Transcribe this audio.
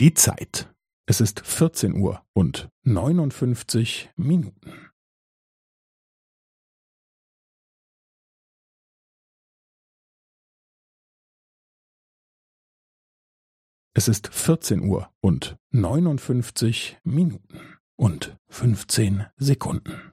Die Zeit. Es ist 14 Uhr und 59 Minuten. Es ist 14 Uhr und 59 Minuten und 15 Sekunden.